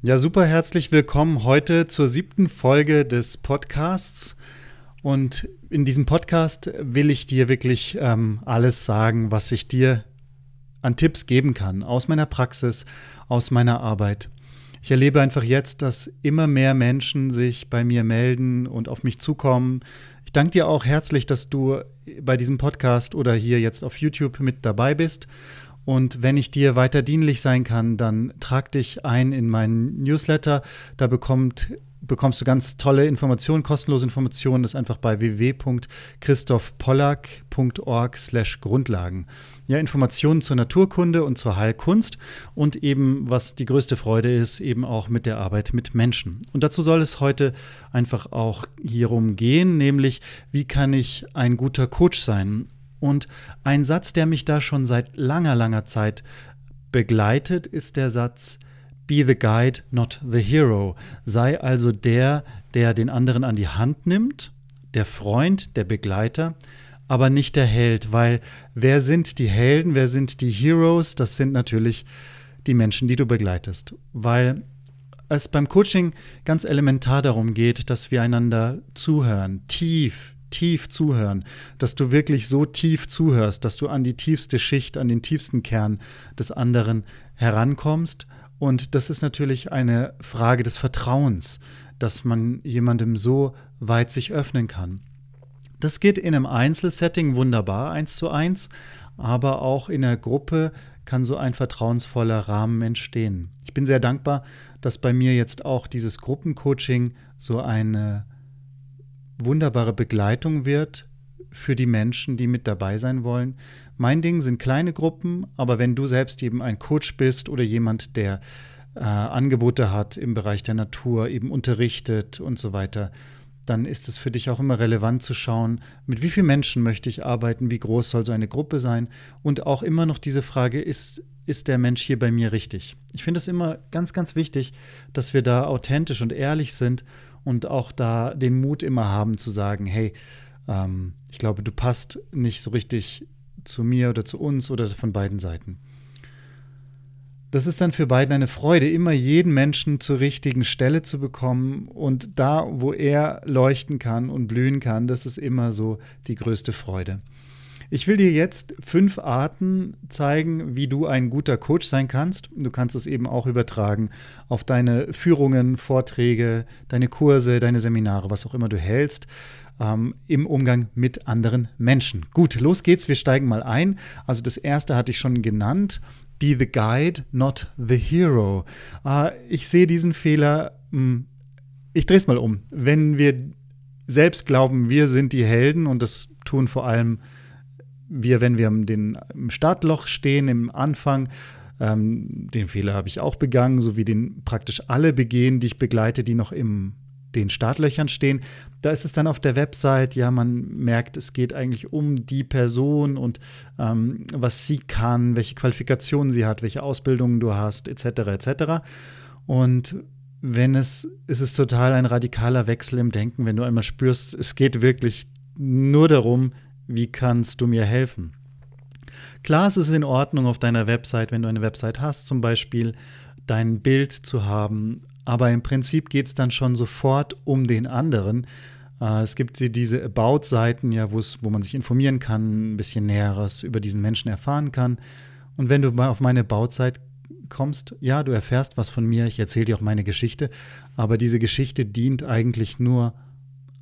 Ja, super herzlich willkommen heute zur siebten Folge des Podcasts. Und in diesem Podcast will ich dir wirklich ähm, alles sagen, was ich dir an Tipps geben kann, aus meiner Praxis, aus meiner Arbeit. Ich erlebe einfach jetzt, dass immer mehr Menschen sich bei mir melden und auf mich zukommen. Ich danke dir auch herzlich, dass du bei diesem Podcast oder hier jetzt auf YouTube mit dabei bist und wenn ich dir weiter dienlich sein kann, dann trag dich ein in meinen Newsletter. Da bekommt, bekommst du ganz tolle Informationen, kostenlose Informationen. Das ist einfach bei www.christophpollack.org slash Grundlagen. Ja, Informationen zur Naturkunde und zur Heilkunst und eben, was die größte Freude ist, eben auch mit der Arbeit mit Menschen. Und dazu soll es heute einfach auch hierum gehen, nämlich, wie kann ich ein guter Coach sein? Und ein Satz, der mich da schon seit langer, langer Zeit begleitet, ist der Satz, Be the guide, not the hero. Sei also der, der den anderen an die Hand nimmt, der Freund, der Begleiter, aber nicht der Held, weil wer sind die Helden, wer sind die Heroes? Das sind natürlich die Menschen, die du begleitest, weil es beim Coaching ganz elementar darum geht, dass wir einander zuhören, tief, tief zuhören, dass du wirklich so tief zuhörst, dass du an die tiefste Schicht, an den tiefsten Kern des anderen herankommst. Und das ist natürlich eine Frage des Vertrauens, dass man jemandem so weit sich öffnen kann. Das geht in einem Einzelsetting wunderbar, eins zu eins, aber auch in der Gruppe kann so ein vertrauensvoller Rahmen entstehen. Ich bin sehr dankbar, dass bei mir jetzt auch dieses Gruppencoaching so eine wunderbare Begleitung wird für die Menschen, die mit dabei sein wollen. Mein Ding sind kleine Gruppen, aber wenn du selbst eben ein Coach bist oder jemand, der äh, Angebote hat im Bereich der Natur, eben unterrichtet und so weiter, dann ist es für dich auch immer relevant zu schauen, mit wie vielen Menschen möchte ich arbeiten, wie groß soll so eine Gruppe sein und auch immer noch diese Frage, ist, ist der Mensch hier bei mir richtig? Ich finde es immer ganz, ganz wichtig, dass wir da authentisch und ehrlich sind und auch da den Mut immer haben zu sagen, hey, ähm, ich glaube, du passt nicht so richtig zu mir oder zu uns oder von beiden Seiten. Das ist dann für beiden eine Freude, immer jeden Menschen zur richtigen Stelle zu bekommen und da, wo er leuchten kann und blühen kann, das ist immer so die größte Freude. Ich will dir jetzt fünf Arten zeigen, wie du ein guter Coach sein kannst. Du kannst es eben auch übertragen auf deine Führungen, Vorträge, deine Kurse, deine Seminare, was auch immer du hältst. Ähm, im Umgang mit anderen Menschen. Gut, los geht's, wir steigen mal ein. Also das erste hatte ich schon genannt. Be the guide, not the hero. Äh, ich sehe diesen Fehler, hm, ich drehe es mal um. Wenn wir selbst glauben, wir sind die Helden und das tun vor allem wir, wenn wir den, im Startloch stehen, im Anfang, ähm, den Fehler habe ich auch begangen, so wie den praktisch alle begehen, die ich begleite, die noch im den Startlöchern stehen. Da ist es dann auf der Website, ja, man merkt, es geht eigentlich um die Person und ähm, was sie kann, welche Qualifikationen sie hat, welche Ausbildungen du hast, etc. etc. Und wenn es, ist es total ein radikaler Wechsel im Denken, wenn du einmal spürst, es geht wirklich nur darum, wie kannst du mir helfen? Klar, es ist in Ordnung auf deiner Website, wenn du eine Website hast, zum Beispiel dein Bild zu haben, aber im Prinzip geht es dann schon sofort um den anderen. Äh, es gibt diese About-Seiten, ja, wo man sich informieren kann, ein bisschen Näheres über diesen Menschen erfahren kann. Und wenn du mal auf meine About-Seite kommst, ja, du erfährst was von mir, ich erzähle dir auch meine Geschichte, aber diese Geschichte dient eigentlich nur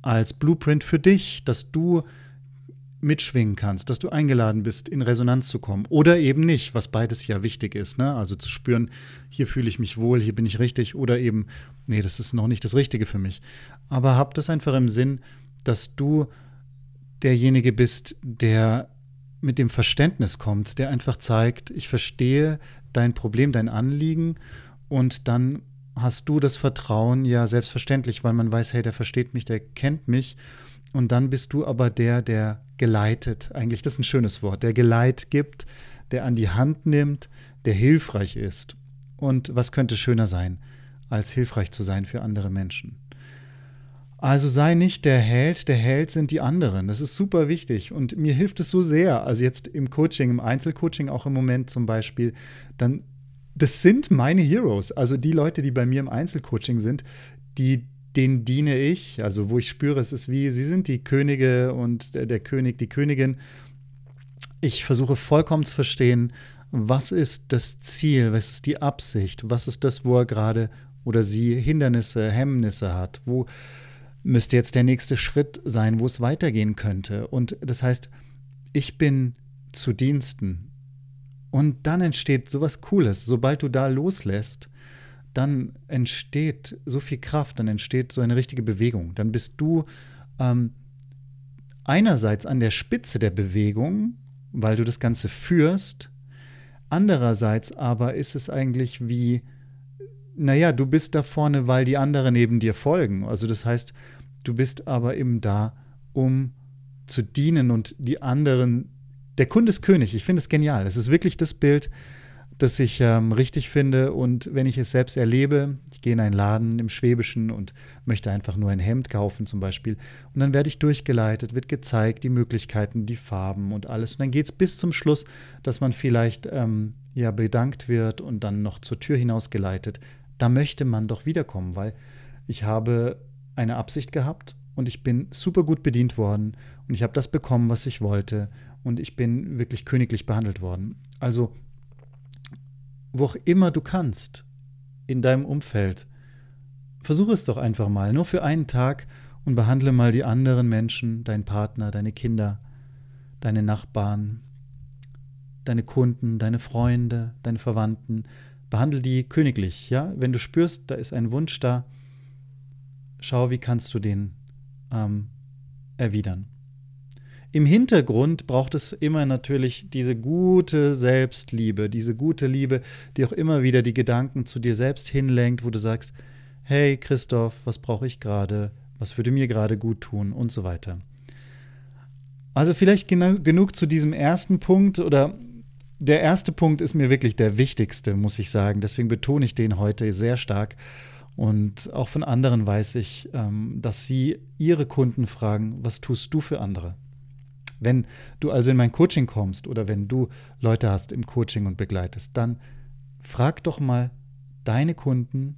als Blueprint für dich, dass du mitschwingen kannst, dass du eingeladen bist, in Resonanz zu kommen oder eben nicht, was beides ja wichtig ist. Ne? Also zu spüren, hier fühle ich mich wohl, hier bin ich richtig oder eben, nee, das ist noch nicht das Richtige für mich. Aber hab das einfach im Sinn, dass du derjenige bist, der mit dem Verständnis kommt, der einfach zeigt, ich verstehe dein Problem, dein Anliegen und dann hast du das Vertrauen ja selbstverständlich, weil man weiß, hey, der versteht mich, der kennt mich. Und dann bist du aber der, der geleitet, eigentlich das ist ein schönes Wort, der Geleit gibt, der an die Hand nimmt, der hilfreich ist. Und was könnte schöner sein, als hilfreich zu sein für andere Menschen? Also sei nicht der Held, der Held sind die anderen. Das ist super wichtig und mir hilft es so sehr. Also jetzt im Coaching, im Einzelcoaching auch im Moment zum Beispiel, dann das sind meine Heroes. Also die Leute, die bei mir im Einzelcoaching sind, die denen diene ich. Also wo ich spüre, es ist wie sie sind die Könige und der, der König, die Königin. Ich versuche vollkommen zu verstehen, was ist das Ziel, was ist die Absicht, was ist das, wo er gerade oder sie Hindernisse, Hemmnisse hat, wo müsste jetzt der nächste Schritt sein, wo es weitergehen könnte. Und das heißt, ich bin zu Diensten. Und dann entsteht sowas Cooles. Sobald du da loslässt, dann entsteht so viel Kraft, dann entsteht so eine richtige Bewegung. Dann bist du ähm, einerseits an der Spitze der Bewegung, weil du das Ganze führst. Andererseits aber ist es eigentlich wie, naja, du bist da vorne, weil die anderen neben dir folgen. Also das heißt, Du bist aber eben da, um zu dienen und die anderen. Der Kunde ist König. Ich finde es genial. Es ist wirklich das Bild, das ich ähm, richtig finde. Und wenn ich es selbst erlebe, ich gehe in einen Laden im Schwäbischen und möchte einfach nur ein Hemd kaufen zum Beispiel. Und dann werde ich durchgeleitet, wird gezeigt, die Möglichkeiten, die Farben und alles. Und dann geht es bis zum Schluss, dass man vielleicht ähm, ja bedankt wird und dann noch zur Tür hinaus geleitet. Da möchte man doch wiederkommen, weil ich habe eine Absicht gehabt und ich bin super gut bedient worden und ich habe das bekommen, was ich wollte und ich bin wirklich königlich behandelt worden. Also, wo auch immer du kannst in deinem Umfeld, versuche es doch einfach mal, nur für einen Tag und behandle mal die anderen Menschen, deinen Partner, deine Kinder, deine Nachbarn, deine Kunden, deine Freunde, deine Verwandten, behandle die königlich, ja? Wenn du spürst, da ist ein Wunsch da, schau, wie kannst du den ähm, erwidern. Im Hintergrund braucht es immer natürlich diese gute Selbstliebe, diese gute Liebe, die auch immer wieder die Gedanken zu dir selbst hinlenkt, wo du sagst, hey Christoph, was brauche ich gerade, was würde mir gerade gut tun und so weiter. Also vielleicht genu genug zu diesem ersten Punkt oder der erste Punkt ist mir wirklich der wichtigste, muss ich sagen. Deswegen betone ich den heute sehr stark. Und auch von anderen weiß ich, ähm, dass sie ihre Kunden fragen, was tust du für andere? Wenn du also in mein Coaching kommst oder wenn du Leute hast im Coaching und begleitest, dann frag doch mal deine Kunden,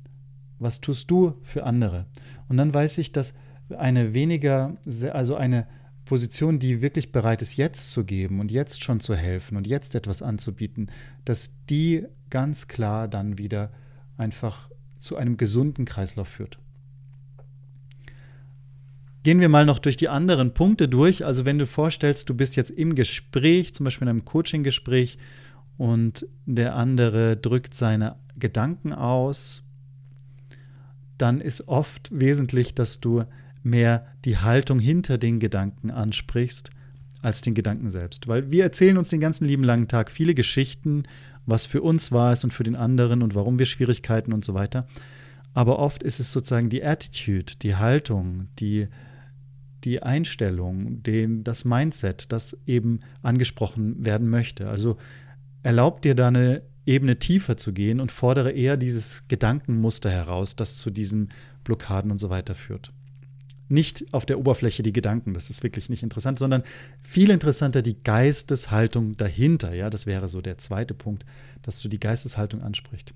was tust du für andere? Und dann weiß ich, dass eine weniger, also eine Position, die wirklich bereit ist, jetzt zu geben und jetzt schon zu helfen und jetzt etwas anzubieten, dass die ganz klar dann wieder einfach zu einem gesunden Kreislauf führt. Gehen wir mal noch durch die anderen Punkte durch. Also wenn du vorstellst, du bist jetzt im Gespräch, zum Beispiel in einem Coaching-Gespräch, und der andere drückt seine Gedanken aus, dann ist oft wesentlich, dass du mehr die Haltung hinter den Gedanken ansprichst als den Gedanken selbst. Weil wir erzählen uns den ganzen lieben langen Tag viele Geschichten was für uns war es und für den anderen und warum wir Schwierigkeiten und so weiter. Aber oft ist es sozusagen die Attitude, die Haltung, die, die Einstellung, den, das Mindset, das eben angesprochen werden möchte. Also erlaubt dir da eine Ebene tiefer zu gehen und fordere eher dieses Gedankenmuster heraus, das zu diesen Blockaden und so weiter führt nicht auf der Oberfläche die Gedanken, das ist wirklich nicht interessant, sondern viel interessanter die Geisteshaltung dahinter. Ja, das wäre so der zweite Punkt, dass du die Geisteshaltung ansprichst.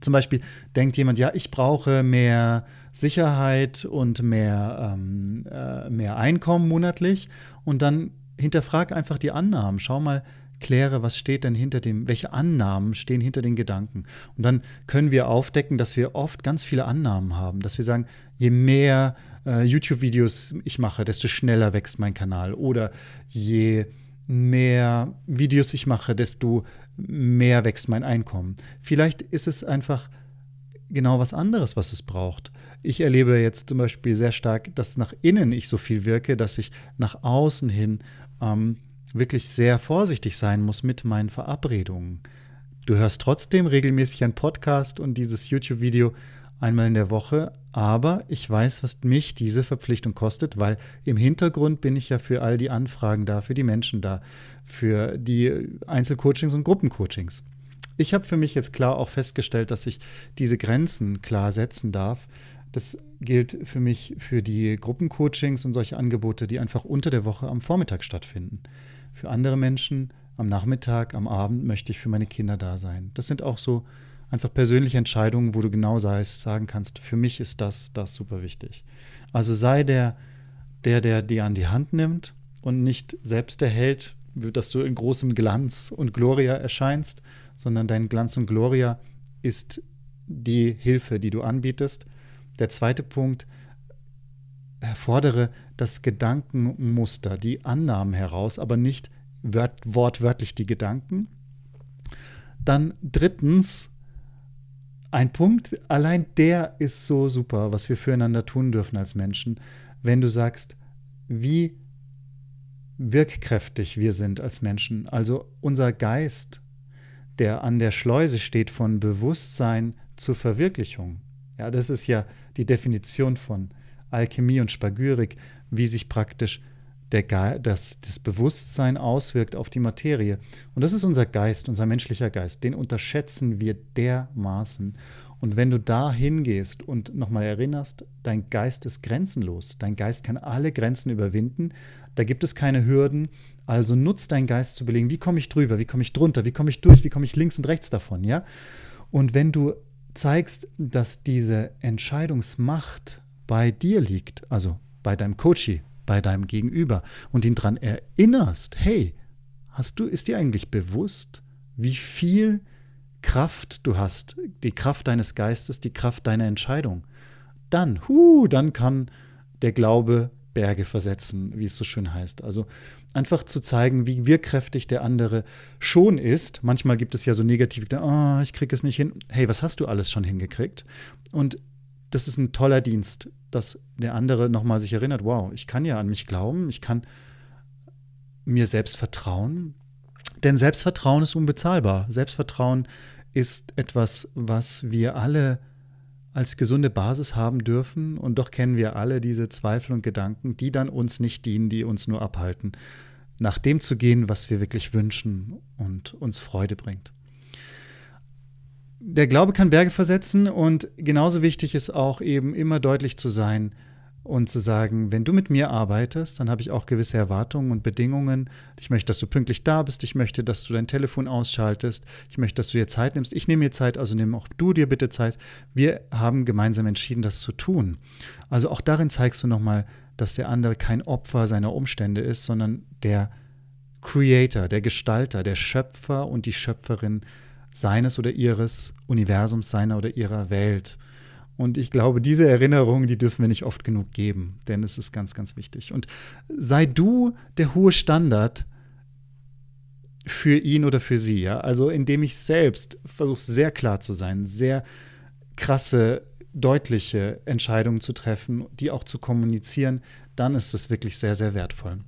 Zum Beispiel denkt jemand, ja, ich brauche mehr Sicherheit und mehr, ähm, äh, mehr Einkommen monatlich und dann hinterfrag einfach die Annahmen. Schau mal, kläre, was steht denn hinter dem, welche Annahmen stehen hinter den Gedanken. Und dann können wir aufdecken, dass wir oft ganz viele Annahmen haben, dass wir sagen, je mehr äh, YouTube-Videos ich mache, desto schneller wächst mein Kanal. Oder je mehr Videos ich mache, desto mehr wächst mein Einkommen. Vielleicht ist es einfach genau was anderes, was es braucht. Ich erlebe jetzt zum Beispiel sehr stark, dass nach innen ich so viel wirke, dass ich nach außen hin ähm, wirklich sehr vorsichtig sein muss mit meinen Verabredungen. Du hörst trotzdem regelmäßig einen Podcast und dieses YouTube-Video einmal in der Woche, aber ich weiß, was mich diese Verpflichtung kostet, weil im Hintergrund bin ich ja für all die Anfragen da, für die Menschen da, für die Einzelcoachings und Gruppencoachings. Ich habe für mich jetzt klar auch festgestellt, dass ich diese Grenzen klar setzen darf. Das gilt für mich für die Gruppencoachings und solche Angebote, die einfach unter der Woche am Vormittag stattfinden. Für andere Menschen am Nachmittag, am Abend möchte ich für meine Kinder da sein. Das sind auch so einfach persönliche Entscheidungen, wo du genau sagst, sagen kannst, für mich ist das, das super wichtig. Also sei der, der, der dir an die Hand nimmt und nicht selbst der Held, dass du in großem Glanz und Gloria erscheinst, sondern dein Glanz und Gloria ist die Hilfe, die du anbietest. Der zweite Punkt, erfordere das Gedankenmuster, die Annahmen heraus, aber nicht wortwörtlich die Gedanken. Dann drittens, ein Punkt, allein der ist so super, was wir füreinander tun dürfen als Menschen, wenn du sagst, wie wirkkräftig wir sind als Menschen. Also unser Geist, der an der Schleuse steht von Bewusstsein zur Verwirklichung. Ja, das ist ja die Definition von Alchemie und Spagyrik, wie sich praktisch der das, das Bewusstsein auswirkt auf die Materie. Und das ist unser Geist, unser menschlicher Geist. Den unterschätzen wir dermaßen. Und wenn du da hingehst und nochmal erinnerst, dein Geist ist grenzenlos. Dein Geist kann alle Grenzen überwinden. Da gibt es keine Hürden. Also nutzt dein Geist zu belegen, wie komme ich drüber, wie komme ich drunter, wie komme ich durch, wie komme ich links und rechts davon, ja? Und wenn du zeigst, dass diese Entscheidungsmacht bei dir liegt, also bei deinem Coachie, bei deinem Gegenüber und ihn daran erinnerst, hey, hast du, ist dir eigentlich bewusst, wie viel Kraft du hast, die Kraft deines Geistes, die Kraft deiner Entscheidung, dann, hu, dann kann der Glaube Berge versetzen, wie es so schön heißt. Also einfach zu zeigen, wie wirkkräftig der andere schon ist. Manchmal gibt es ja so negative, oh, ich kriege es nicht hin. Hey, was hast du alles schon hingekriegt? Und das ist ein toller Dienst, dass der andere nochmal sich erinnert, wow, ich kann ja an mich glauben, ich kann mir selbst vertrauen. Denn Selbstvertrauen ist unbezahlbar. Selbstvertrauen ist etwas, was wir alle als gesunde Basis haben dürfen. Und doch kennen wir alle diese Zweifel und Gedanken, die dann uns nicht dienen, die uns nur abhalten, nach dem zu gehen, was wir wirklich wünschen und uns Freude bringt der Glaube kann Berge versetzen und genauso wichtig ist auch eben immer deutlich zu sein und zu sagen, wenn du mit mir arbeitest, dann habe ich auch gewisse Erwartungen und Bedingungen. Ich möchte, dass du pünktlich da bist. Ich möchte, dass du dein Telefon ausschaltest. Ich möchte, dass du dir Zeit nimmst. Ich nehme mir Zeit, also nimm auch du dir bitte Zeit. Wir haben gemeinsam entschieden, das zu tun. Also auch darin zeigst du nochmal, dass der andere kein Opfer seiner Umstände ist, sondern der Creator, der Gestalter, der Schöpfer und die Schöpferin seines oder ihres Universums, seiner oder ihrer Welt. Und ich glaube, diese Erinnerung, die dürfen wir nicht oft genug geben, denn es ist ganz, ganz wichtig. Und sei du der hohe Standard für ihn oder für sie, ja? Also indem ich selbst versuche, sehr klar zu sein, sehr krasse, deutliche Entscheidungen zu treffen, die auch zu kommunizieren, dann ist es wirklich sehr, sehr wertvoll.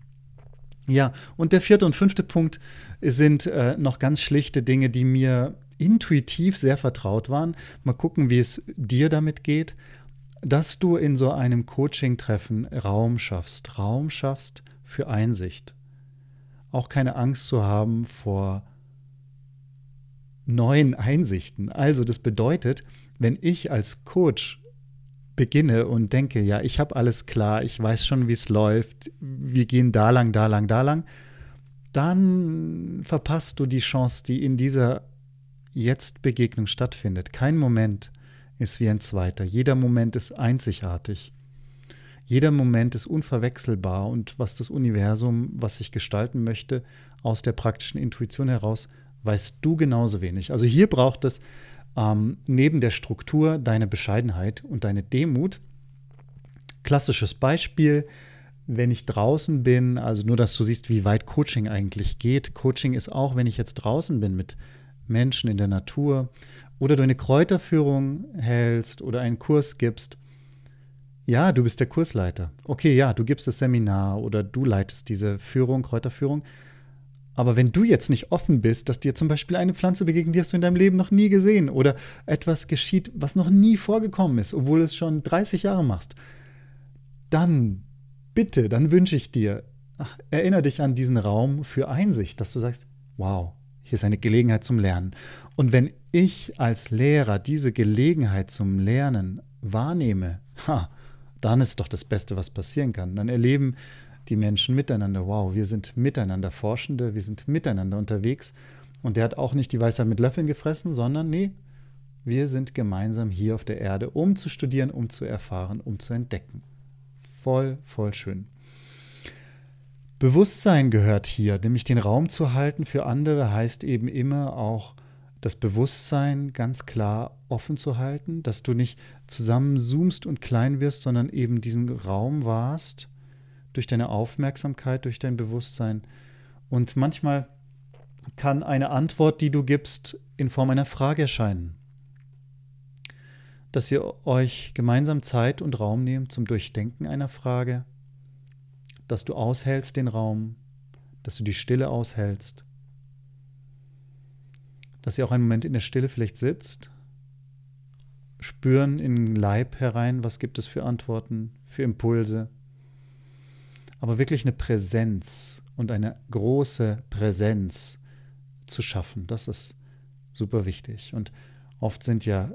Ja, und der vierte und fünfte Punkt sind äh, noch ganz schlichte Dinge, die mir intuitiv sehr vertraut waren. Mal gucken, wie es dir damit geht, dass du in so einem Coaching-Treffen Raum schaffst, Raum schaffst für Einsicht. Auch keine Angst zu haben vor neuen Einsichten. Also das bedeutet, wenn ich als Coach beginne und denke, ja, ich habe alles klar, ich weiß schon, wie es läuft, wir gehen da lang, da lang, da lang, dann verpasst du die Chance, die in dieser Jetzt-Begegnung stattfindet. Kein Moment ist wie ein zweiter. Jeder Moment ist einzigartig. Jeder Moment ist unverwechselbar und was das Universum, was ich gestalten möchte, aus der praktischen Intuition heraus, weißt du genauso wenig. Also hier braucht es ähm, neben der Struktur deine Bescheidenheit und deine Demut. Klassisches Beispiel, wenn ich draußen bin, also nur, dass du siehst, wie weit Coaching eigentlich geht. Coaching ist auch, wenn ich jetzt draußen bin mit Menschen in der Natur oder du eine Kräuterführung hältst oder einen Kurs gibst. Ja, du bist der Kursleiter. Okay, ja, du gibst das Seminar oder du leitest diese Führung, Kräuterführung. Aber wenn du jetzt nicht offen bist, dass dir zum Beispiel eine Pflanze begegnet, die hast du in deinem Leben noch nie gesehen oder etwas geschieht, was noch nie vorgekommen ist, obwohl du es schon 30 Jahre machst, dann bitte, dann wünsche ich dir, erinnere dich an diesen Raum für Einsicht, dass du sagst, wow, hier ist eine Gelegenheit zum Lernen. Und wenn ich als Lehrer diese Gelegenheit zum Lernen wahrnehme, ha, dann ist doch das Beste, was passieren kann. Dann erleben die Menschen miteinander, wow, wir sind miteinander Forschende, wir sind miteinander unterwegs. Und der hat auch nicht die Weisheit mit Löffeln gefressen, sondern nee, wir sind gemeinsam hier auf der Erde, um zu studieren, um zu erfahren, um zu entdecken. Voll, voll schön. Bewusstsein gehört hier, nämlich den Raum zu halten für andere heißt eben immer auch das Bewusstsein ganz klar offen zu halten, dass du nicht zusammenzoomst und klein wirst, sondern eben diesen Raum warst durch deine Aufmerksamkeit, durch dein Bewusstsein. Und manchmal kann eine Antwort, die du gibst, in Form einer Frage erscheinen. Dass ihr euch gemeinsam Zeit und Raum nehmt zum Durchdenken einer Frage, dass du aushältst den Raum, dass du die Stille aushältst dass ihr auch einen Moment in der Stille vielleicht sitzt, spüren in den Leib herein, was gibt es für Antworten, für Impulse, aber wirklich eine Präsenz und eine große Präsenz zu schaffen, das ist super wichtig. Und oft sind ja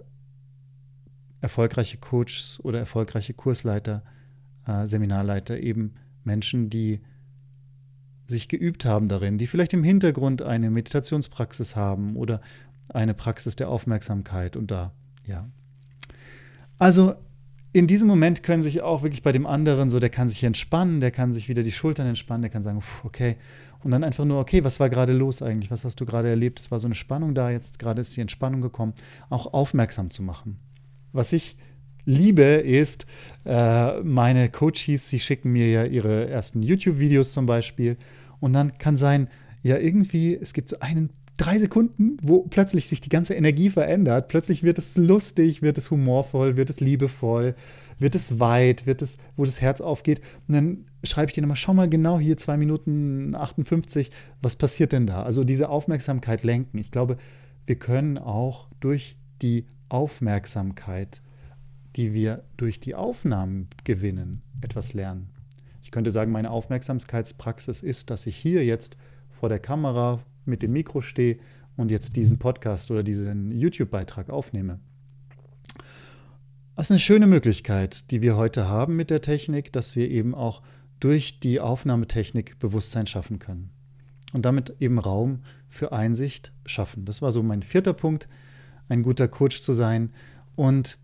erfolgreiche Coaches oder erfolgreiche Kursleiter, äh, Seminarleiter eben Menschen, die sich geübt haben darin, die vielleicht im Hintergrund eine Meditationspraxis haben oder eine Praxis der Aufmerksamkeit und da, ja. Also in diesem Moment können sich auch wirklich bei dem anderen so, der kann sich entspannen, der kann sich wieder die Schultern entspannen, der kann sagen, okay, und dann einfach nur, okay, was war gerade los eigentlich? Was hast du gerade erlebt? Es war so eine Spannung da, jetzt gerade ist die Entspannung gekommen, auch aufmerksam zu machen. Was ich liebe, ist, äh, meine Coaches, sie schicken mir ja ihre ersten YouTube-Videos zum Beispiel. Und dann kann sein, ja, irgendwie, es gibt so einen drei Sekunden, wo plötzlich sich die ganze Energie verändert. Plötzlich wird es lustig, wird es humorvoll, wird es liebevoll, wird es weit, wird es, wo das Herz aufgeht. Und dann schreibe ich dir nochmal, schau mal genau hier, zwei Minuten 58, was passiert denn da? Also diese Aufmerksamkeit lenken. Ich glaube, wir können auch durch die Aufmerksamkeit die wir durch die Aufnahmen gewinnen, etwas lernen. Ich könnte sagen, meine Aufmerksamkeitspraxis ist, dass ich hier jetzt vor der Kamera mit dem Mikro stehe und jetzt diesen Podcast oder diesen YouTube-Beitrag aufnehme. Das ist eine schöne Möglichkeit, die wir heute haben mit der Technik, dass wir eben auch durch die Aufnahmetechnik Bewusstsein schaffen können und damit eben Raum für Einsicht schaffen. Das war so mein vierter Punkt, ein guter Coach zu sein und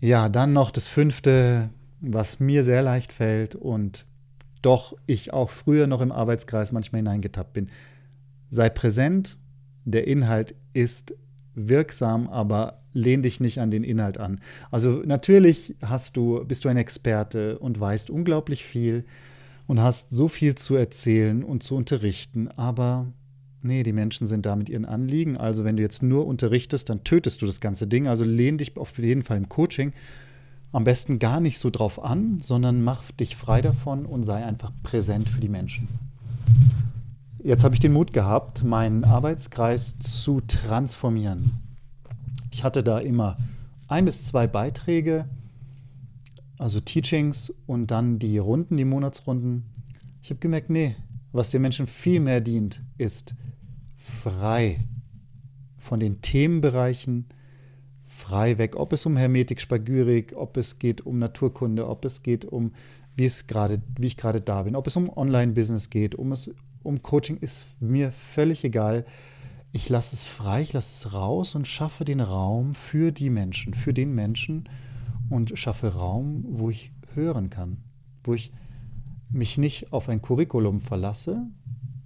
ja, dann noch das fünfte, was mir sehr leicht fällt und doch ich auch früher noch im Arbeitskreis manchmal hineingetappt bin. Sei präsent, der Inhalt ist wirksam, aber lehn dich nicht an den Inhalt an. Also natürlich hast du, bist du ein Experte und weißt unglaublich viel und hast so viel zu erzählen und zu unterrichten, aber Nee, die Menschen sind da mit ihren Anliegen. Also wenn du jetzt nur unterrichtest, dann tötest du das ganze Ding. Also lehn dich auf jeden Fall im Coaching am besten gar nicht so drauf an, sondern mach dich frei davon und sei einfach präsent für die Menschen. Jetzt habe ich den Mut gehabt, meinen Arbeitskreis zu transformieren. Ich hatte da immer ein bis zwei Beiträge, also Teachings und dann die Runden, die Monatsrunden. Ich habe gemerkt, nee, was den Menschen viel mehr dient, ist frei von den Themenbereichen, frei weg, ob es um Hermetik, Spagyrik, ob es geht um Naturkunde, ob es geht um, wie, es grade, wie ich gerade da bin, ob es um Online-Business geht, um, es, um Coaching, ist mir völlig egal. Ich lasse es frei, ich lasse es raus und schaffe den Raum für die Menschen, für den Menschen und schaffe Raum, wo ich hören kann, wo ich mich nicht auf ein Curriculum verlasse,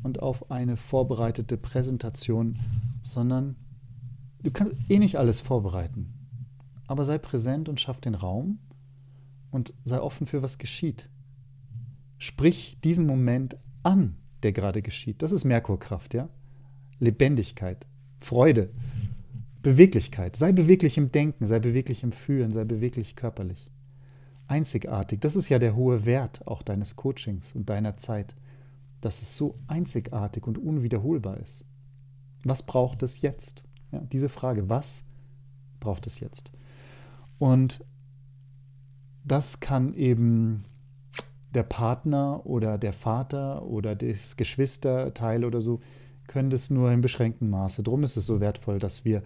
und auf eine vorbereitete Präsentation, sondern du kannst eh nicht alles vorbereiten. Aber sei präsent und schaff den Raum und sei offen für was geschieht. Sprich diesen Moment an, der gerade geschieht. Das ist Merkurkraft, ja? Lebendigkeit, Freude, Beweglichkeit. Sei beweglich im Denken, sei beweglich im Fühlen, sei beweglich körperlich. Einzigartig. Das ist ja der hohe Wert auch deines Coachings und deiner Zeit dass es so einzigartig und unwiederholbar ist. Was braucht es jetzt? Ja, diese Frage, was braucht es jetzt? Und das kann eben der Partner oder der Vater oder das Geschwisterteil oder so, können das nur in beschränktem Maße. Darum ist es so wertvoll, dass wir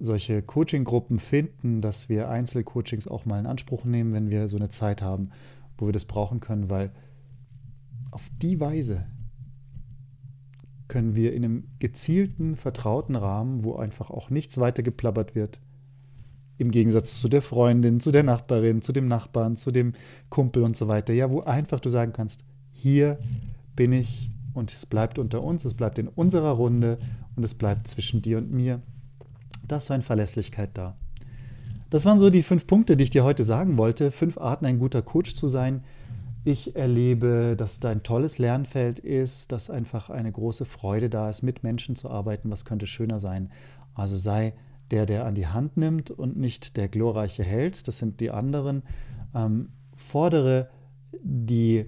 solche Coaching-Gruppen finden, dass wir Einzelcoachings auch mal in Anspruch nehmen, wenn wir so eine Zeit haben, wo wir das brauchen können, weil auf die Weise können wir in einem gezielten, vertrauten Rahmen, wo einfach auch nichts weiter geplappert wird, im Gegensatz zu der Freundin, zu der Nachbarin, zu dem Nachbarn, zu dem Kumpel und so weiter, ja, wo einfach du sagen kannst, hier bin ich und es bleibt unter uns, es bleibt in unserer Runde und es bleibt zwischen dir und mir. Da ist so eine Verlässlichkeit da. Das waren so die fünf Punkte, die ich dir heute sagen wollte. Fünf Arten, ein guter Coach zu sein. Ich erlebe, dass da ein tolles Lernfeld ist, dass einfach eine große Freude da ist, mit Menschen zu arbeiten. Was könnte schöner sein? Also sei der, der an die Hand nimmt und nicht der glorreiche Held. Das sind die anderen. Ähm, fordere die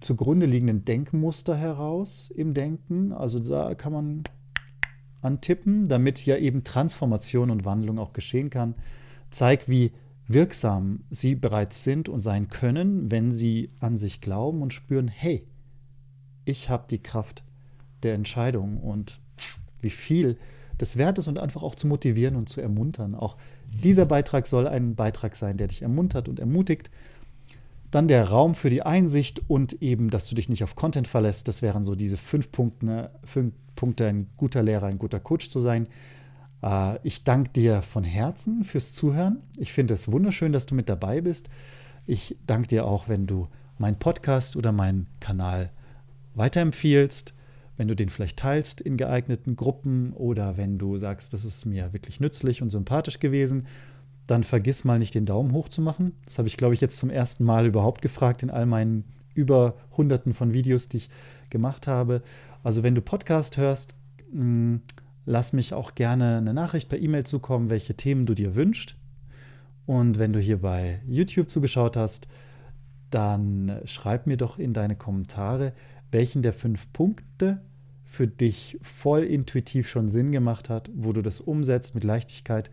zugrunde liegenden Denkmuster heraus im Denken. Also da kann man antippen, damit ja eben Transformation und Wandlung auch geschehen kann. Zeig, wie wirksam sie bereits sind und sein können, wenn sie an sich glauben und spüren, hey, ich habe die Kraft der Entscheidung und wie viel des Wertes und einfach auch zu motivieren und zu ermuntern. Auch dieser Beitrag soll ein Beitrag sein, der dich ermuntert und ermutigt. Dann der Raum für die Einsicht und eben, dass du dich nicht auf Content verlässt. Das wären so diese fünf Punkte, fünf Punkte ein guter Lehrer, ein guter Coach zu sein. Äh, ich danke dir von Herzen fürs Zuhören. Ich finde es wunderschön, dass du mit dabei bist. Ich danke dir auch, wenn du meinen Podcast oder meinen Kanal weiterempfiehlst, wenn du den vielleicht teilst in geeigneten Gruppen oder wenn du sagst, das ist mir wirklich nützlich und sympathisch gewesen, dann vergiss mal nicht den Daumen hoch zu machen. Das habe ich, glaube ich, jetzt zum ersten Mal überhaupt gefragt in all meinen über Hunderten von Videos, die ich gemacht habe. Also wenn du Podcast hörst, mh, lass mich auch gerne eine Nachricht per E-Mail zukommen, welche Themen du dir wünschst. Und wenn du hier bei YouTube zugeschaut hast, dann schreib mir doch in deine Kommentare, welchen der fünf Punkte für dich voll intuitiv schon Sinn gemacht hat, wo du das umsetzt mit Leichtigkeit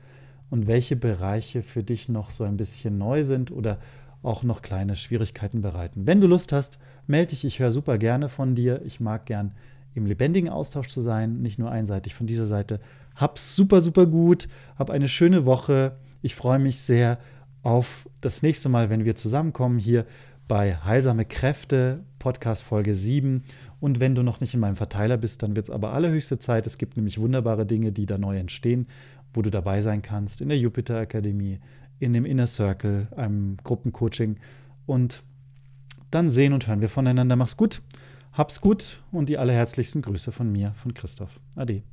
und welche Bereiche für dich noch so ein bisschen neu sind oder auch noch kleine Schwierigkeiten bereiten. Wenn du Lust hast, melde dich. Ich höre super gerne von dir. Ich mag gern im lebendigen Austausch zu sein, nicht nur einseitig von dieser Seite. Hab's super, super gut. Hab eine schöne Woche. Ich freue mich sehr auf das nächste Mal, wenn wir zusammenkommen hier bei Heilsame Kräfte, Podcast Folge 7. Und wenn du noch nicht in meinem Verteiler bist, dann wird es aber allerhöchste Zeit. Es gibt nämlich wunderbare Dinge, die da neu entstehen, wo du dabei sein kannst. In der Jupiter Akademie, in dem Inner Circle, einem Gruppencoaching. Und dann sehen und hören wir voneinander. Mach's gut. Hab's gut und die allerherzlichsten Grüße von mir, von Christoph. Ade.